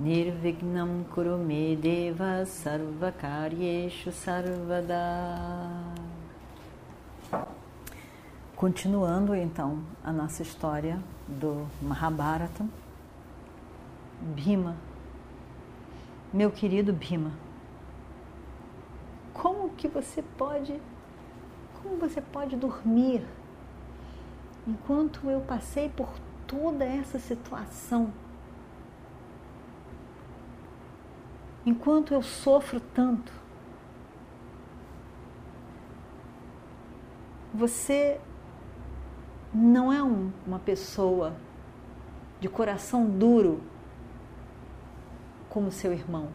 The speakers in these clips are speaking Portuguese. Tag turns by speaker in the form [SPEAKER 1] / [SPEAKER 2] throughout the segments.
[SPEAKER 1] Nirvignam Kurume Deva Sarvakaryeshu Sarvada. Continuando então a nossa história do Mahabharata, Bhima, meu querido Bhima, como que você pode, como você pode dormir enquanto eu passei por toda essa situação? Enquanto eu sofro tanto, você não é um, uma pessoa de coração duro como seu irmão.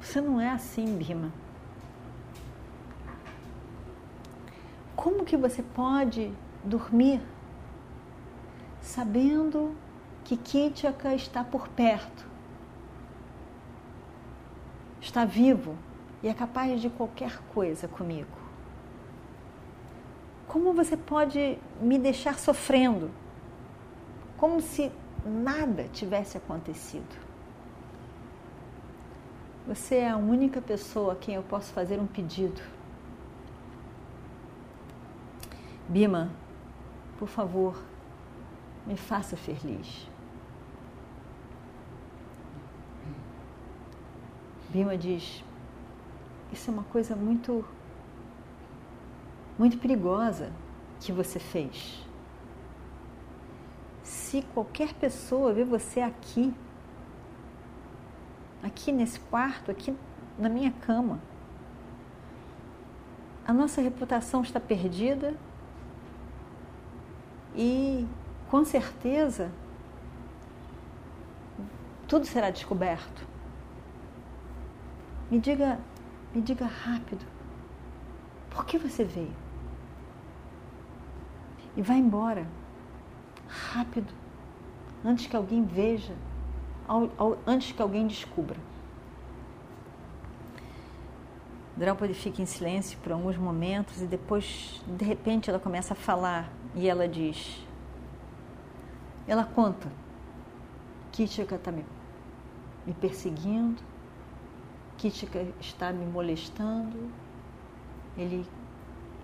[SPEAKER 1] Você não é assim, Bima. Como que você pode dormir sabendo que Kitchaka está por perto? Está vivo e é capaz de qualquer coisa comigo. Como você pode me deixar sofrendo? Como se nada tivesse acontecido. Você é a única pessoa a quem eu posso fazer um pedido. Bima, por favor, me faça feliz. Bima diz: Isso é uma coisa muito, muito perigosa que você fez. Se qualquer pessoa vê você aqui, aqui nesse quarto, aqui na minha cama, a nossa reputação está perdida e com certeza tudo será descoberto. Me diga, me diga rápido. Por que você veio? E vá embora. Rápido. Antes que alguém veja, antes que alguém descubra. Draupadi fica em silêncio por alguns momentos e depois, de repente, ela começa a falar e ela diz: Ela conta que Kitchaka está me, me perseguindo, Kitika está me molestando, ele,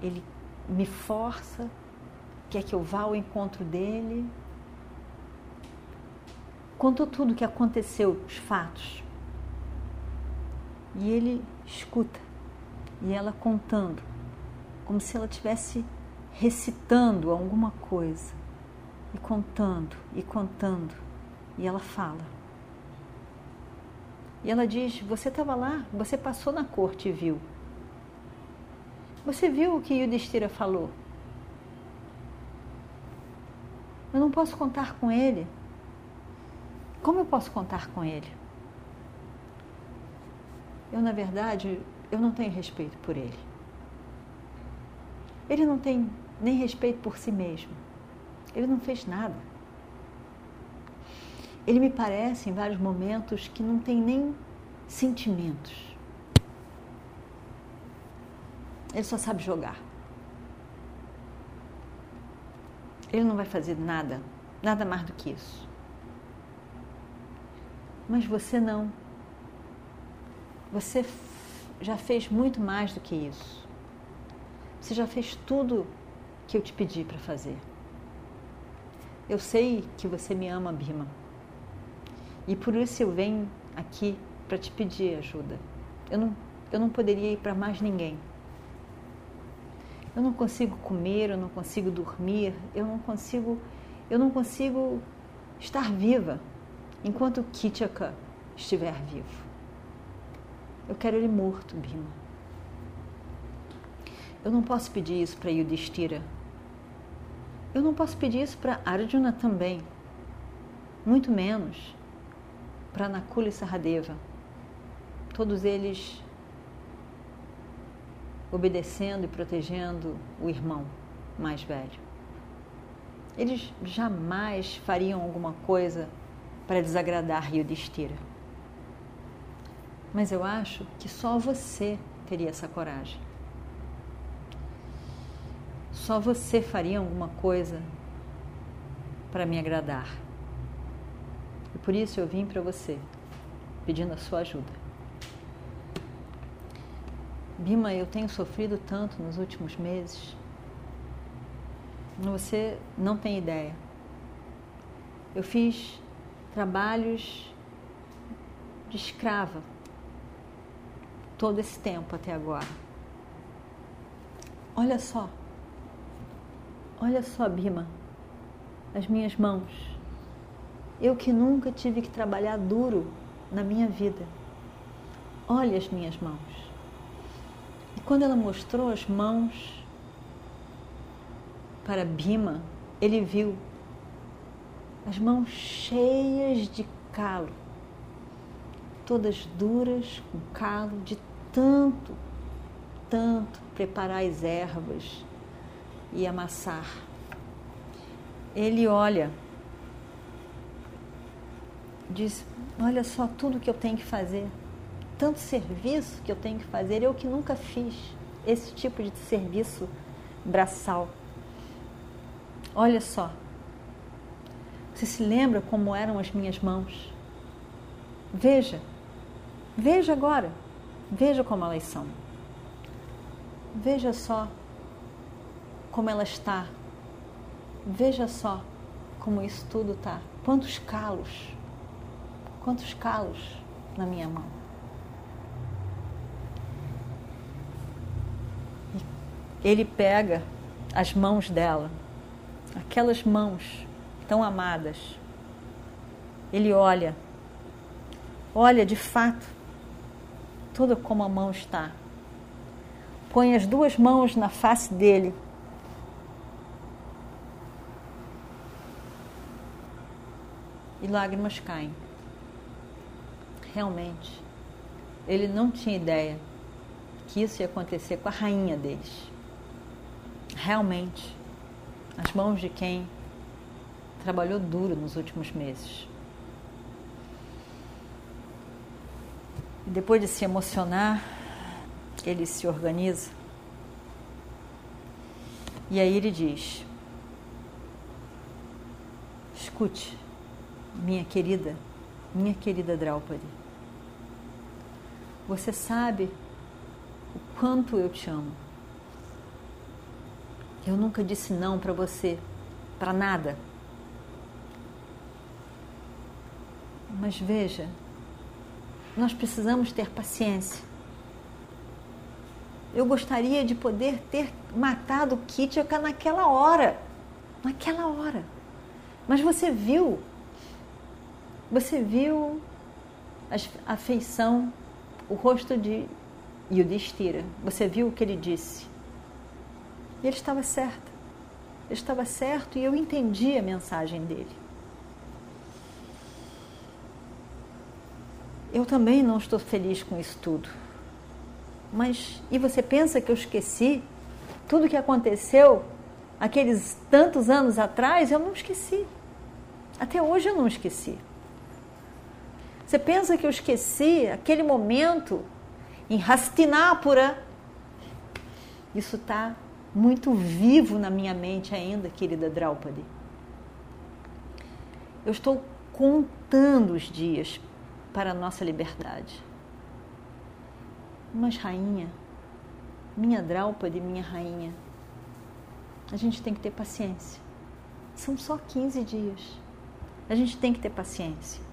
[SPEAKER 1] ele me força, quer que eu vá ao encontro dele. Contou tudo o que aconteceu, os fatos. E ele escuta, e ela contando, como se ela estivesse recitando alguma coisa, e contando, e contando, e ela fala. E ela diz: Você estava lá, você passou na corte e viu. Você viu o que Yudhishthira falou? Eu não posso contar com ele. Como eu posso contar com ele? Eu, na verdade, eu não tenho respeito por ele. Ele não tem nem respeito por si mesmo. Ele não fez nada. Ele me parece, em vários momentos, que não tem nem sentimentos. Ele só sabe jogar. Ele não vai fazer nada, nada mais do que isso. Mas você não. Você já fez muito mais do que isso. Você já fez tudo que eu te pedi para fazer. Eu sei que você me ama, Bima. E por isso eu venho aqui para te pedir ajuda. Eu não, eu não poderia ir para mais ninguém. Eu não consigo comer, eu não consigo dormir, eu não consigo, eu não consigo estar viva enquanto Kitchaka estiver vivo. Eu quero ele morto, Bima. Eu não posso pedir isso para Yudhishthira. Eu não posso pedir isso para Arjuna também. Muito menos para Nakula e Saradeva. todos eles obedecendo e protegendo o irmão mais velho. Eles jamais fariam alguma coisa para desagradar Yudhishthira. Mas eu acho que só você teria essa coragem. Só você faria alguma coisa para me agradar. Por isso eu vim para você, pedindo a sua ajuda. Bima, eu tenho sofrido tanto nos últimos meses. Você não tem ideia. Eu fiz trabalhos de escrava todo esse tempo até agora. Olha só, olha só, Bima, as minhas mãos. Eu que nunca tive que trabalhar duro na minha vida. Olha as minhas mãos. E quando ela mostrou as mãos para Bima, ele viu as mãos cheias de calo, todas duras, com calo, de tanto, tanto preparar as ervas e amassar. Ele olha, diz: Olha só tudo que eu tenho que fazer, tanto serviço que eu tenho que fazer, eu que nunca fiz esse tipo de serviço braçal. Olha só, você se lembra como eram as minhas mãos? Veja, veja agora. Veja como elas são. Veja só como ela está. Veja só como isso tudo está. Quantos calos, quantos calos na minha mão. Ele pega as mãos dela, aquelas mãos tão amadas. Ele olha, olha de fato tudo como a mão está. Põe as duas mãos na face dele. E lágrimas caem. Realmente, ele não tinha ideia que isso ia acontecer com a rainha deles. Realmente, as mãos de quem trabalhou duro nos últimos meses. E depois de se emocionar, ele se organiza. E aí ele diz: Escute, minha querida, minha querida Draupadi. Você sabe o quanto eu te amo. Eu nunca disse não para você, para nada. Mas veja, nós precisamos ter paciência. Eu gostaria de poder ter matado Kitchaka naquela hora. Naquela hora. Mas você viu, você viu a afeição, o rosto de Yudhishthira. Você viu o que ele disse. E ele estava certo. Ele estava certo e eu entendi a mensagem dele. eu também não estou feliz com isso tudo. Mas e você pensa que eu esqueci tudo que aconteceu aqueles tantos anos atrás? Eu não esqueci. Até hoje eu não esqueci. Você pensa que eu esqueci aquele momento em Hastinapura? Isso está muito vivo na minha mente ainda, querida Draupadi. Eu estou contando os dias para a nossa liberdade. Mas, rainha, minha Draupadi, minha rainha, a gente tem que ter paciência. São só 15 dias. A gente tem que ter paciência.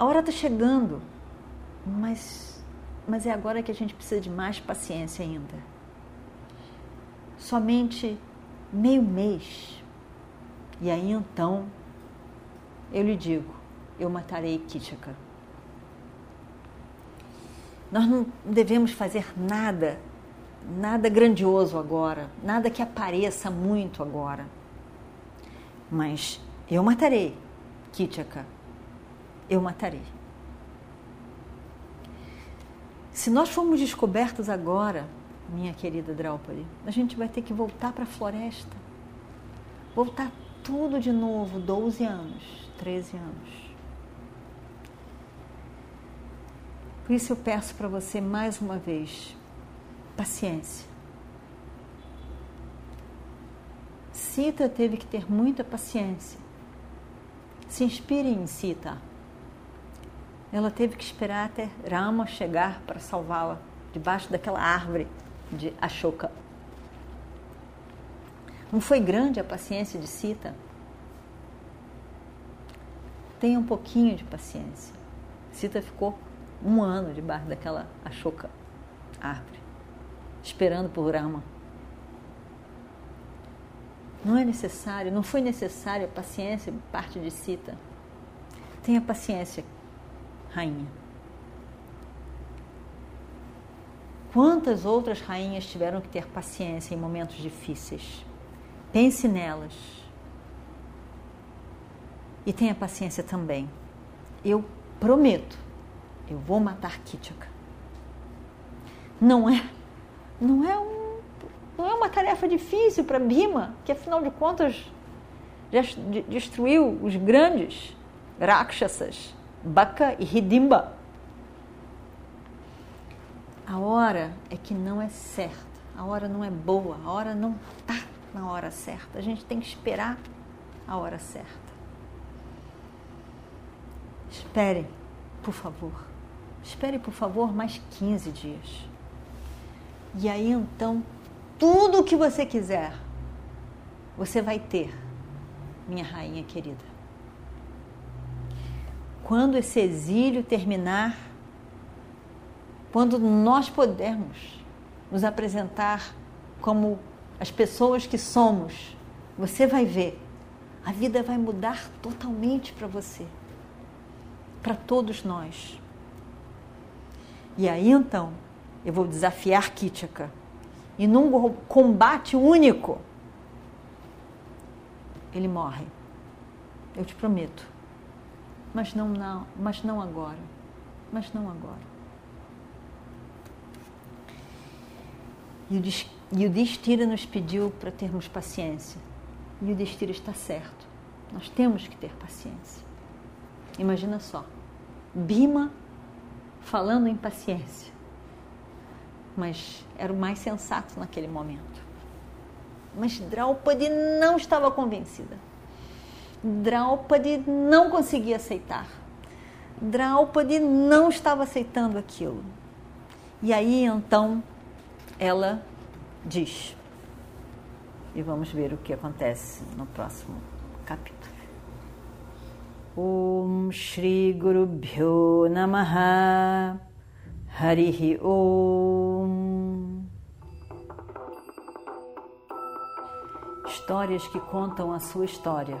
[SPEAKER 1] A hora está chegando, mas, mas é agora que a gente precisa de mais paciência ainda. Somente meio mês. E aí então eu lhe digo: eu matarei Kitchaka. Nós não devemos fazer nada, nada grandioso agora, nada que apareça muito agora. Mas eu matarei Kitchaka. Eu matarei. Se nós formos descobertos agora, minha querida Draupadi, a gente vai ter que voltar para a floresta. Voltar tudo de novo, 12 anos, 13 anos. Por isso eu peço para você mais uma vez, paciência. Sita teve que ter muita paciência. Se inspire em Sita. Ela teve que esperar até Rama chegar para salvá-la debaixo daquela árvore de Ashoka. Não foi grande a paciência de Sita? Tenha um pouquinho de paciência. Sita ficou um ano debaixo daquela Ashoka árvore, esperando por Rama. Não é necessário, não foi necessário a paciência parte de Sita. Tenha paciência, rainha. Quantas outras rainhas tiveram que ter paciência em momentos difíceis? Pense nelas. E tenha paciência também. Eu prometo, eu vou matar Kitchaka. Não é, não é um, não é uma tarefa difícil para Bima, que afinal de contas já destruiu os grandes Rakshasas, Baka e Hidimba. A hora é que não é certa, a hora não é boa, a hora não está na hora certa. A gente tem que esperar a hora certa. Espere, por favor. Espere, por favor, mais 15 dias. E aí então, tudo o que você quiser, você vai ter, minha rainha querida. Quando esse exílio terminar, quando nós pudermos nos apresentar como as pessoas que somos, você vai ver, a vida vai mudar totalmente para você, para todos nós. E aí então, eu vou desafiar Kitchaka. E num combate único, ele morre. Eu te prometo. Mas não, não, mas não agora. Mas não agora. E o Destira nos pediu para termos paciência. E o Destira está certo. Nós temos que ter paciência. Imagina só. Bima falando em paciência. Mas era o mais sensato naquele momento. Mas Draupadi não estava convencida. Draupadi não conseguia aceitar. Draupadi não estava aceitando aquilo. E aí então ela diz. E vamos ver o que acontece no próximo capítulo. Om Shri Guru Bhyo Namaha Harihi Om Histórias que contam a sua história,